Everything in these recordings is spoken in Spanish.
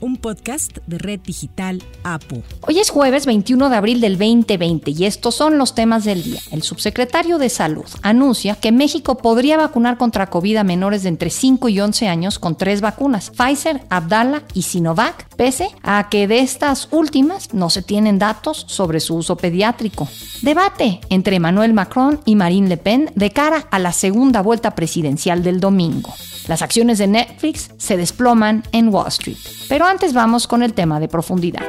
un podcast de Red Digital APU. Hoy es jueves 21 de abril del 2020 y estos son los temas del día. El subsecretario de Salud anuncia que México podría vacunar contra COVID a menores de entre 5 y 11 años con tres vacunas, Pfizer, Abdala y Sinovac, pese a que de estas últimas no se tienen datos sobre su uso pediátrico. Debate entre Emmanuel Macron y Marine Le Pen de cara a la segunda vuelta presidencial del domingo. Las acciones de Netflix se desploman en Wall Street. Pero antes vamos con el tema de profundidad.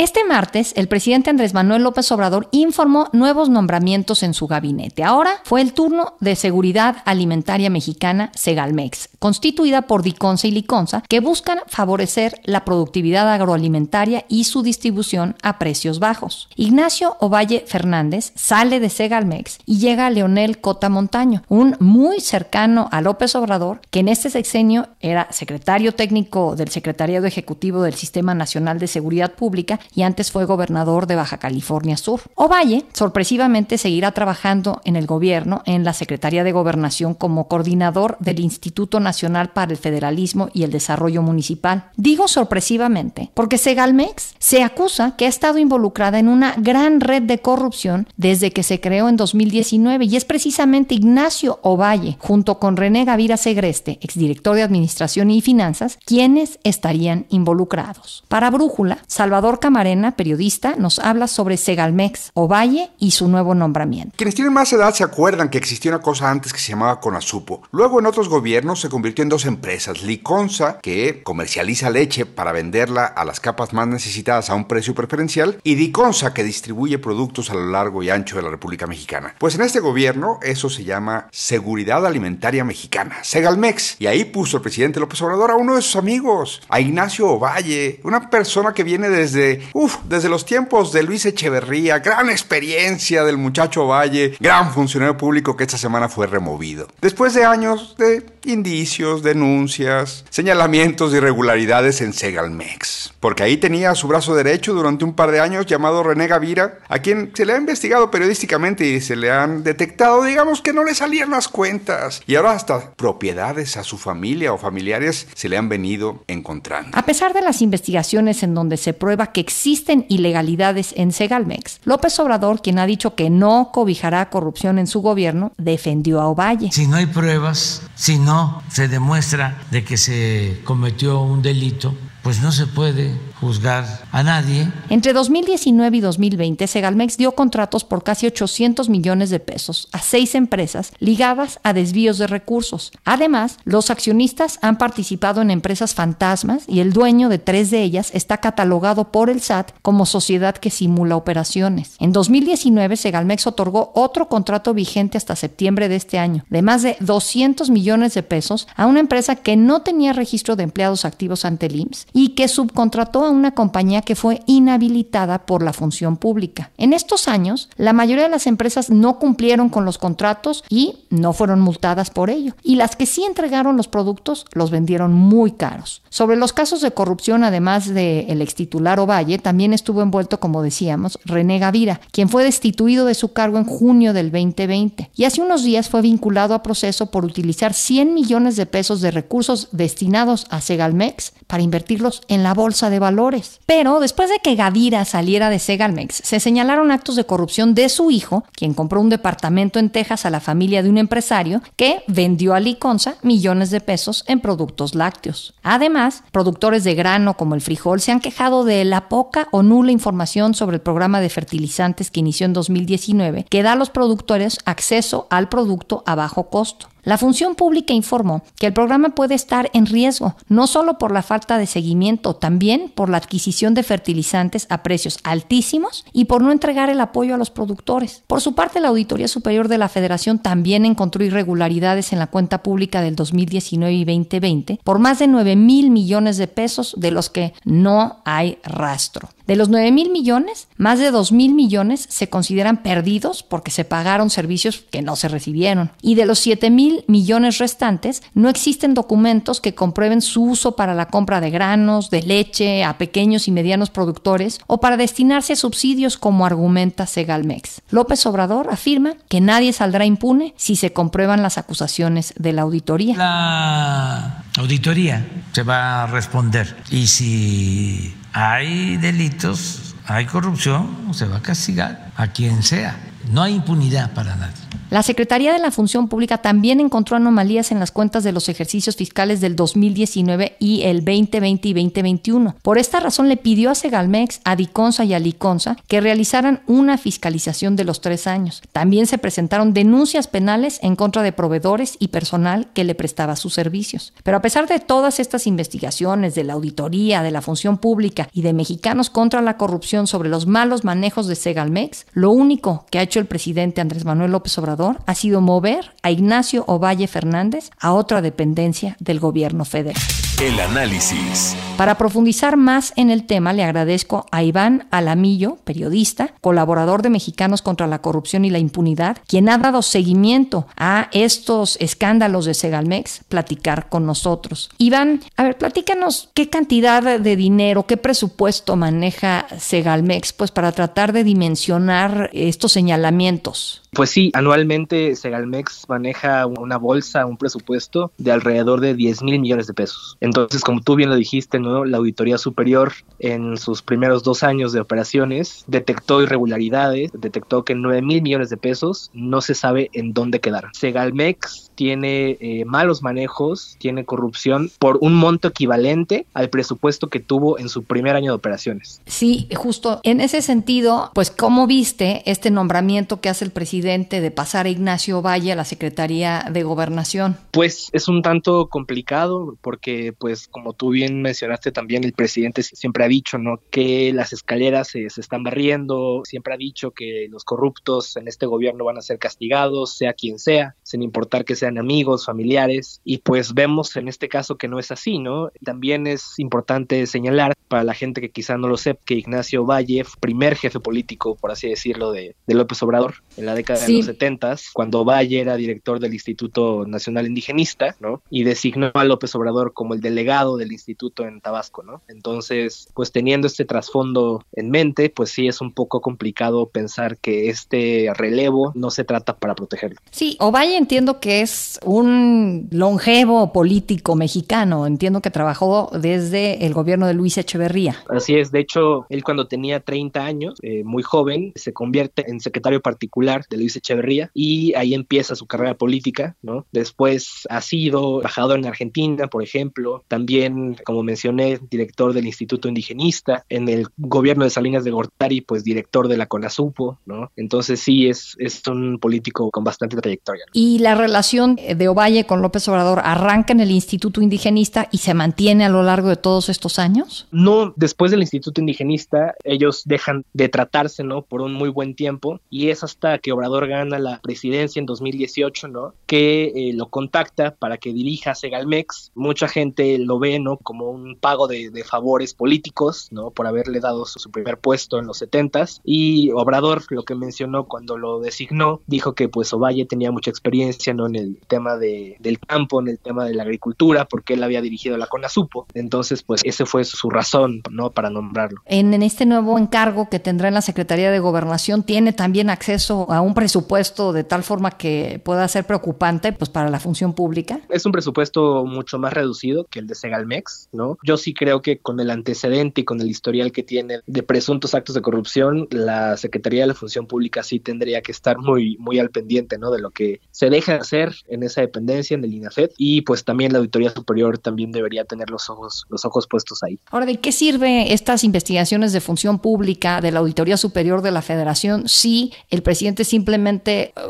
Este martes, el presidente Andrés Manuel López Obrador informó nuevos nombramientos en su gabinete. Ahora fue el turno de Seguridad Alimentaria Mexicana, Segalmex, constituida por Diconsa y Liconsa, que buscan favorecer la productividad agroalimentaria y su distribución a precios bajos. Ignacio Ovalle Fernández sale de Segalmex y llega a Leonel Cota Montaño, un muy cercano a López Obrador, que en este sexenio era secretario técnico del Secretariado Ejecutivo del Sistema Nacional de Seguridad Pública y antes fue gobernador de Baja California Sur. Ovalle, sorpresivamente, seguirá trabajando en el gobierno, en la Secretaría de Gobernación como coordinador del Instituto Nacional para el Federalismo y el Desarrollo Municipal. Digo sorpresivamente porque Segalmex se acusa que ha estado involucrada en una gran red de corrupción desde que se creó en 2019 y es precisamente Ignacio Ovalle, junto con René Gavira Segreste, exdirector de Administración y Finanzas, quienes estarían involucrados. Para Brújula, Salvador Camargo Arena, periodista, nos habla sobre Segalmex, Ovalle y su nuevo nombramiento. Quienes tienen más edad se acuerdan que existía una cosa antes que se llamaba Conasupo. Luego en otros gobiernos se convirtió en dos empresas, Liconza, que comercializa leche para venderla a las capas más necesitadas a un precio preferencial, y Diconsa, que distribuye productos a lo largo y ancho de la República Mexicana. Pues en este gobierno eso se llama Seguridad Alimentaria Mexicana, Segalmex, y ahí puso el presidente López Obrador a uno de sus amigos, a Ignacio Ovalle, una persona que viene desde Uf, desde los tiempos de Luis Echeverría, gran experiencia del muchacho Valle, gran funcionario público que esta semana fue removido. Después de años de indicios, denuncias, señalamientos de irregularidades en Segalmex. Porque ahí tenía su brazo derecho durante un par de años llamado René Gavira, a quien se le ha investigado periodísticamente y se le han detectado, digamos, que no le salían las cuentas. Y ahora hasta propiedades a su familia o familiares se le han venido encontrando. A pesar de las investigaciones en donde se prueba que existen ilegalidades en Segalmex, López Obrador, quien ha dicho que no cobijará corrupción en su gobierno, defendió a Ovalle. Si no hay pruebas, si no se demuestra de que se cometió un delito, pues no se puede juzgar a nadie. Entre 2019 y 2020, Segalmex dio contratos por casi 800 millones de pesos a seis empresas ligadas a desvíos de recursos. Además, los accionistas han participado en empresas fantasmas y el dueño de tres de ellas está catalogado por el SAT como sociedad que simula operaciones. En 2019, Segalmex otorgó otro contrato vigente hasta septiembre de este año, de más de 200 millones de pesos a una empresa que no tenía registro de empleados activos ante el IMSS y que subcontrató una compañía que fue inhabilitada por la función pública. En estos años, la mayoría de las empresas no cumplieron con los contratos y no fueron multadas por ello. Y las que sí entregaron los productos los vendieron muy caros. Sobre los casos de corrupción, además del ex titular Ovalle, también estuvo envuelto, como decíamos, René Gavira, quien fue destituido de su cargo en junio del 2020. Y hace unos días fue vinculado a proceso por utilizar 100 millones de pesos de recursos destinados a Segalmex para invertirlos en la bolsa de valores. Pero después de que Gavira saliera de Segalmex, se señalaron actos de corrupción de su hijo, quien compró un departamento en Texas a la familia de un empresario que vendió a Liconza millones de pesos en productos lácteos. Además, productores de grano como el frijol se han quejado de la poca o nula información sobre el programa de fertilizantes que inició en 2019, que da a los productores acceso al producto a bajo costo. La función pública informó que el programa puede estar en riesgo, no solo por la falta de seguimiento, también por la adquisición de fertilizantes a precios altísimos y por no entregar el apoyo a los productores. Por su parte, la Auditoría Superior de la Federación también encontró irregularidades en la cuenta pública del 2019 y 2020 por más de 9 mil millones de pesos, de los que no hay rastro. De los 9 mil millones, más de 2 mil millones se consideran perdidos porque se pagaron servicios que no se recibieron. Y de los 7 mil millones restantes, no existen documentos que comprueben su uso para la compra de granos, de leche a pequeños y medianos productores o para destinarse a subsidios como argumenta Segalmex. López Obrador afirma que nadie saldrá impune si se comprueban las acusaciones de la auditoría. La auditoría se va a responder y si hay delitos, hay corrupción, se va a castigar a quien sea. No hay impunidad para nadie. La Secretaría de la Función Pública también encontró anomalías en las cuentas de los ejercicios fiscales del 2019 y el 2020 y 2021. Por esta razón le pidió a Segalmex, a Diconsa y a Liconsa que realizaran una fiscalización de los tres años. También se presentaron denuncias penales en contra de proveedores y personal que le prestaba sus servicios. Pero a pesar de todas estas investigaciones de la auditoría, de la función pública y de mexicanos contra la corrupción sobre los malos manejos de Segalmex, lo único que ha el presidente Andrés Manuel López Obrador ha sido mover a Ignacio Ovalle Fernández a otra dependencia del gobierno federal. El análisis. Para profundizar más en el tema, le agradezco a Iván Alamillo, periodista, colaborador de Mexicanos contra la Corrupción y la Impunidad, quien ha dado seguimiento a estos escándalos de Segalmex, platicar con nosotros. Iván, a ver, platícanos qué cantidad de dinero, qué presupuesto maneja Segalmex, pues para tratar de dimensionar estos señalamientos. Pues sí, anualmente Segalmex maneja una bolsa, un presupuesto de alrededor de 10 mil millones de pesos. Entonces, como tú bien lo dijiste, ¿no? la Auditoría Superior en sus primeros dos años de operaciones detectó irregularidades, detectó que 9 mil millones de pesos no se sabe en dónde quedaron. Segalmex tiene eh, malos manejos, tiene corrupción por un monto equivalente al presupuesto que tuvo en su primer año de operaciones. Sí, justo en ese sentido, pues ¿cómo viste este nombramiento que hace el presidente de pasar a Ignacio Valle a la Secretaría de Gobernación? Pues es un tanto complicado porque pues como tú bien mencionaste también el presidente siempre ha dicho, ¿no? que las escaleras se, se están barriendo, siempre ha dicho que los corruptos en este gobierno van a ser castigados, sea quien sea, sin importar que sean amigos, familiares, y pues vemos en este caso que no es así, ¿no? También es importante señalar para la gente que quizá no lo sepa que Ignacio Valle, primer jefe político, por así decirlo, de, de López Obrador en la década de los 70, cuando Valle era director del Instituto Nacional Indigenista, ¿no? Y designó a López Obrador como el delegado del instituto en Tabasco, ¿no? Entonces, pues teniendo este trasfondo en mente, pues sí es un poco complicado pensar que este relevo no se trata para protegerlo. Sí, Ovalle entiendo que es un longevo político mexicano, entiendo que trabajó desde el gobierno de Luis Echeverría. Así es, de hecho, él cuando tenía 30 años, eh, muy joven, se convierte en secretario particular de Luis Echeverría y ahí empieza su carrera política, ¿no? Después ha sido embajador en Argentina, por ejemplo, también, como mencioné, director del Instituto Indigenista, en el gobierno de Salinas de Gortari, pues director de la CONASUPO, ¿no? Entonces sí, es, es un político con bastante trayectoria. Y la relación de Ovalle con López Obrador arranca en el Instituto Indigenista y se mantiene a lo largo de todos estos años? No, después del Instituto Indigenista, ellos dejan de tratarse, ¿no? Por un muy buen tiempo y es hasta que Obrador gana la presidencia en 2018, ¿no? Que eh, lo contacta para que dirija Segalmex. Mucha gente lo ve, ¿no? Como un pago de, favores políticos, ¿no? Por haberle dado su, primer puesto en los 70s. Y Obrador, lo que mencionó cuando lo designó, dijo que pues Ovalle tenía mucha experiencia, ¿no? En el tema de, del campo, en el tema de la agricultura, porque él había dirigido la CONASUPO. Entonces, pues ese fue su razón, ¿no? Para nombrarlo. En este nuevo encargo que tendrá en la Secretaría de Gobernación, ¿tiene también acceso a un presupuesto de tal forma que pueda ser preocupante, pues, para la función pública? Es un presupuesto mucho más reducido que el de Segalmex, ¿no? Yo sí creo que con el antecedente y con el historial que tiene de presuntos actos de corrupción, la Secretaría de la Función Pública sí tendría que estar muy, muy al pendiente, ¿no? De lo que se deja hacer en esa dependencia, en el INAFED, y pues también la Auditoría Superior también debería tener los ojos, los ojos puestos ahí. Ahora, ¿de qué sirve estas investigaciones de función pública de la Auditoría Superior de la Federación si el presidente simplemente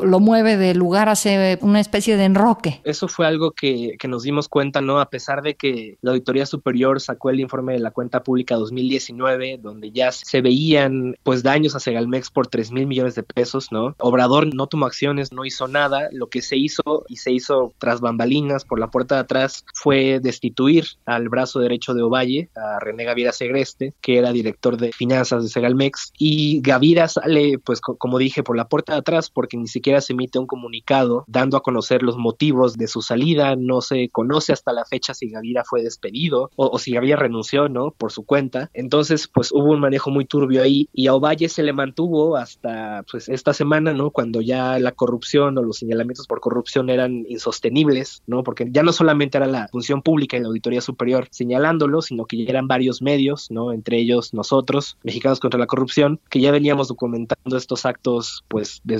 lo mueve de lugar, hace una especie de enroque? Eso fue algo que, que nos dimos cuenta, ¿no? A pesar de que la Auditoría Superior sacó el informe de la cuenta pública 2019, donde ya se veían pues daños a Segalmex por 3 mil millones de pesos, ¿no? Obrador no tomó acciones, no hizo nada. Lo que se hizo y se hizo tras bambalinas por la puerta de atrás fue destituir al brazo derecho de Ovalle, a René Gavira Segreste, que era director de finanzas de Segalmex. Y Gavira sale, pues como dije, por la puerta de atrás porque ni siquiera se emite un comunicado dando a conocer los motivos de su salida. No se conoce hasta la fecha si Gavira fue despedido o, si Gavira renunció, ¿no? Por su cuenta. Entonces, pues hubo un manejo muy turbio ahí y a Ovalle se le mantuvo hasta pues esta semana, ¿no? Cuando ya la corrupción o los señalamientos por corrupción eran insostenibles, ¿no? Porque ya no solamente era la función pública y la auditoría superior señalándolo, sino que ya eran varios medios, ¿no? Entre ellos nosotros, Mexicanos contra la Corrupción, que ya veníamos documentando estos actos, pues desde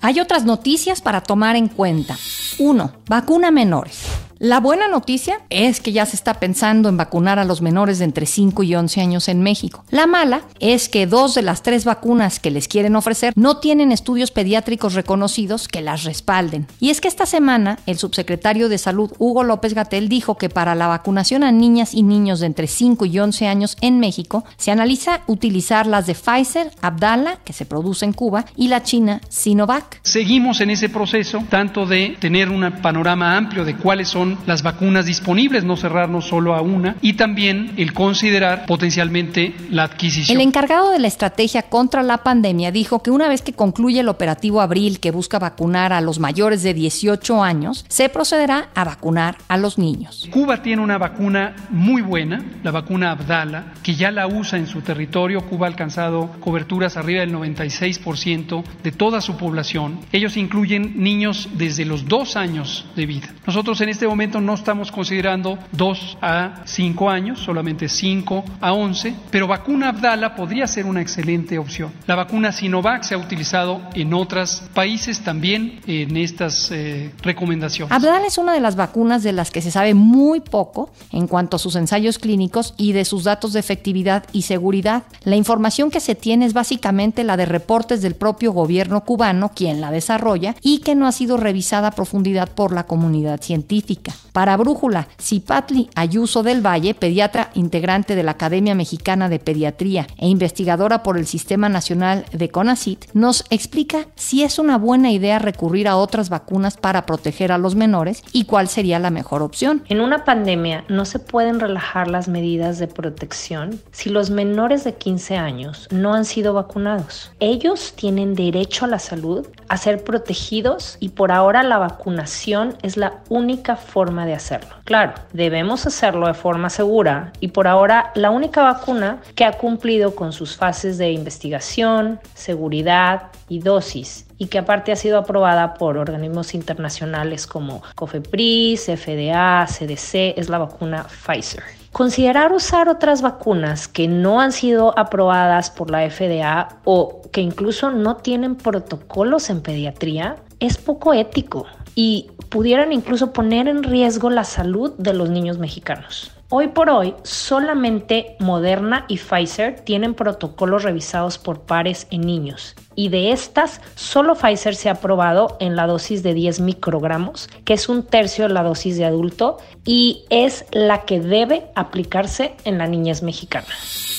Hay otras noticias para tomar en cuenta. 1. Vacuna menores. La buena noticia es que ya se está pensando en vacunar a los menores de entre 5 y 11 años en México. La mala es que dos de las tres vacunas que les quieren ofrecer no tienen estudios pediátricos reconocidos que las respalden. Y es que esta semana el subsecretario de Salud Hugo López Gatel dijo que para la vacunación a niñas y niños de entre 5 y 11 años en México se analiza utilizar las de Pfizer, Abdala, que se produce en Cuba, y la china Sinovac. Seguimos en ese proceso tanto de tener un panorama amplio de cuáles son las vacunas disponibles, no cerrarnos solo a una, y también el considerar potencialmente la adquisición. El encargado de la estrategia contra la pandemia dijo que una vez que concluye el operativo Abril que busca vacunar a los mayores de 18 años, se procederá a vacunar a los niños. Cuba tiene una vacuna muy buena, la vacuna Abdala, que ya la usa en su territorio. Cuba ha alcanzado coberturas arriba del 96% de toda su población. Ellos incluyen niños desde los dos años de vida. Nosotros en este momento momento no estamos considerando 2 a 5 años, solamente 5 a 11, pero vacuna Abdala podría ser una excelente opción. La vacuna Sinovac se ha utilizado en otros países también en estas eh, recomendaciones. Abdala es una de las vacunas de las que se sabe muy poco en cuanto a sus ensayos clínicos y de sus datos de efectividad y seguridad. La información que se tiene es básicamente la de reportes del propio gobierno cubano, quien la desarrolla, y que no ha sido revisada a profundidad por la comunidad científica. Para Brújula, Cipatli Ayuso del Valle, pediatra integrante de la Academia Mexicana de Pediatría e investigadora por el Sistema Nacional de CONACIT, nos explica si es una buena idea recurrir a otras vacunas para proteger a los menores y cuál sería la mejor opción. En una pandemia no se pueden relajar las medidas de protección si los menores de 15 años no han sido vacunados. Ellos tienen derecho a la salud, a ser protegidos y por ahora la vacunación es la única forma de hacerlo. Claro, debemos hacerlo de forma segura y por ahora la única vacuna que ha cumplido con sus fases de investigación, seguridad y dosis y que aparte ha sido aprobada por organismos internacionales como COFEPRIS, FDA, CDC, es la vacuna Pfizer. Considerar usar otras vacunas que no han sido aprobadas por la FDA o que incluso no tienen protocolos en pediatría es poco ético y pudieran incluso poner en riesgo la salud de los niños mexicanos. Hoy por hoy, solamente Moderna y Pfizer tienen protocolos revisados por pares en niños. Y de estas, solo Pfizer se ha aprobado en la dosis de 10 microgramos, que es un tercio de la dosis de adulto, y es la que debe aplicarse en la niñez mexicana.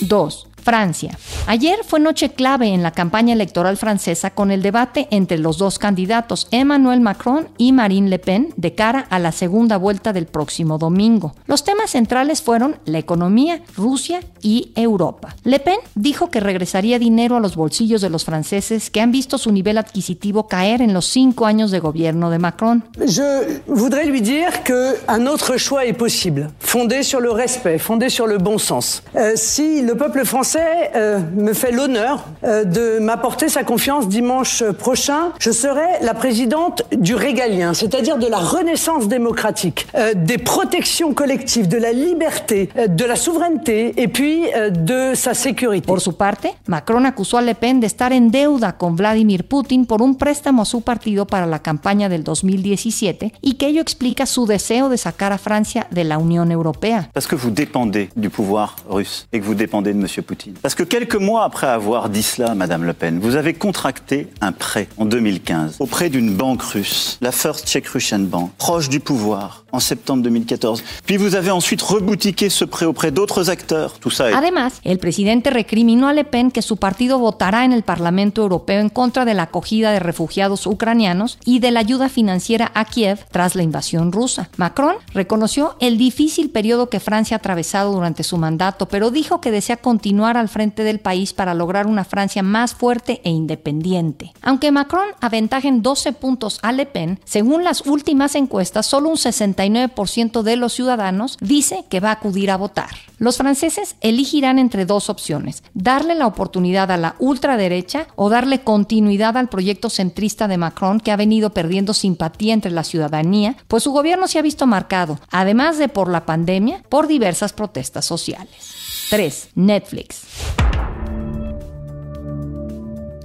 2. Francia. Ayer fue noche clave en la campaña electoral francesa con el debate entre los dos candidatos, Emmanuel Macron y Marine Le Pen, de cara a la segunda vuelta del próximo domingo. Los temas centrales fueron la economía, Rusia y Europa. Le Pen dijo que regresaría dinero a los bolsillos de los franceses que han visto su nivel adquisitivo caer en los cinco años de gobierno de Macron. Je voudrais lui que un autre choix est possible, fondé sur le respect, fondé sur le bon sens. Euh, si le peuple français Français euh, me fait l'honneur euh, de m'apporter sa confiance dimanche prochain. Je serai la présidente du régalien, c'est-à-dire de la renaissance démocratique, euh, des protections collectives, de la liberté, euh, de la souveraineté et puis euh, de sa sécurité. Por su parte, Macron acusó a Le Pen de estar en deuda con Vladimir Putin por un préstamo a su partido para la campaña del 2017 y que ello explica su deseo de sacar a Francia de la Unión Europea. Parce que vous dépendez du pouvoir russe et que vous dépendez de M. Poutine. Parce que quelques mois après avoir dit cela, Madame Le Pen, vous avez contracté un prêt en 2015 auprès d'une banque russe, la First Czech Russian Bank, proche du pouvoir, en septembre 2014. Puis vous avez ensuite reboutiqué ce prêt auprès d'autres acteurs. Tout ça est... Además, el presidente recriminó a Le Pen que su partido votará en el Parlamento Europeo en contra de la acogida de refugiados ucranianos y de la ayuda financiera a Kiev tras la invasión rusa. Macron reconoció el difícil periodo que Francia ha atravesado durante su mandato, pero dijo que desea continuar al frente del país para lograr una Francia más fuerte e independiente. Aunque Macron aventaja en 12 puntos a Le Pen, según las últimas encuestas, solo un 69% de los ciudadanos dice que va a acudir a votar. Los franceses elegirán entre dos opciones, darle la oportunidad a la ultraderecha o darle continuidad al proyecto centrista de Macron que ha venido perdiendo simpatía entre la ciudadanía, pues su gobierno se ha visto marcado, además de por la pandemia, por diversas protestas sociales. 3. Netflix.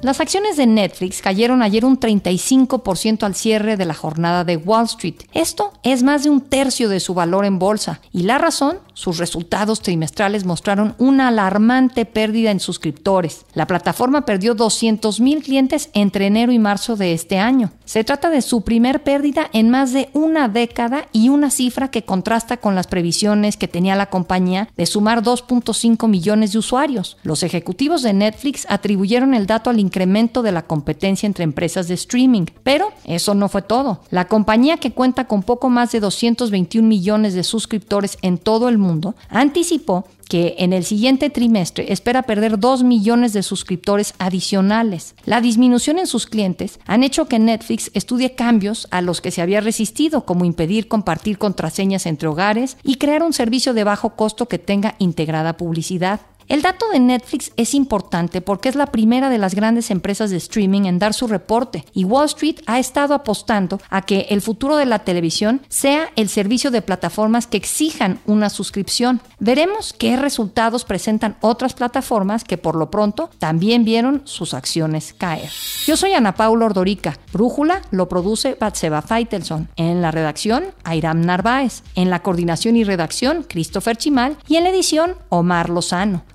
Las acciones de Netflix cayeron ayer un 35% al cierre de la jornada de Wall Street. Esto es más de un tercio de su valor en bolsa. Y la razón, sus resultados trimestrales mostraron una alarmante pérdida en suscriptores. La plataforma perdió 200 mil clientes entre enero y marzo de este año. Se trata de su primer pérdida en más de una década y una cifra que contrasta con las previsiones que tenía la compañía de sumar 2.5 millones de usuarios. Los ejecutivos de Netflix atribuyeron el dato al incremento de la competencia entre empresas de streaming. Pero eso no fue todo. La compañía que cuenta con poco más de 221 millones de suscriptores en todo el mundo anticipó que en el siguiente trimestre espera perder 2 millones de suscriptores adicionales. La disminución en sus clientes han hecho que Netflix estudie cambios a los que se había resistido, como impedir compartir contraseñas entre hogares y crear un servicio de bajo costo que tenga integrada publicidad. El dato de Netflix es importante porque es la primera de las grandes empresas de streaming en dar su reporte y Wall Street ha estado apostando a que el futuro de la televisión sea el servicio de plataformas que exijan una suscripción. Veremos qué resultados presentan otras plataformas que por lo pronto también vieron sus acciones caer. Yo soy Ana Paula Ordorica. Brújula lo produce Batseba Feitelson. En la redacción, Airam Narváez. En la coordinación y redacción, Christopher Chimal. Y en la edición, Omar Lozano.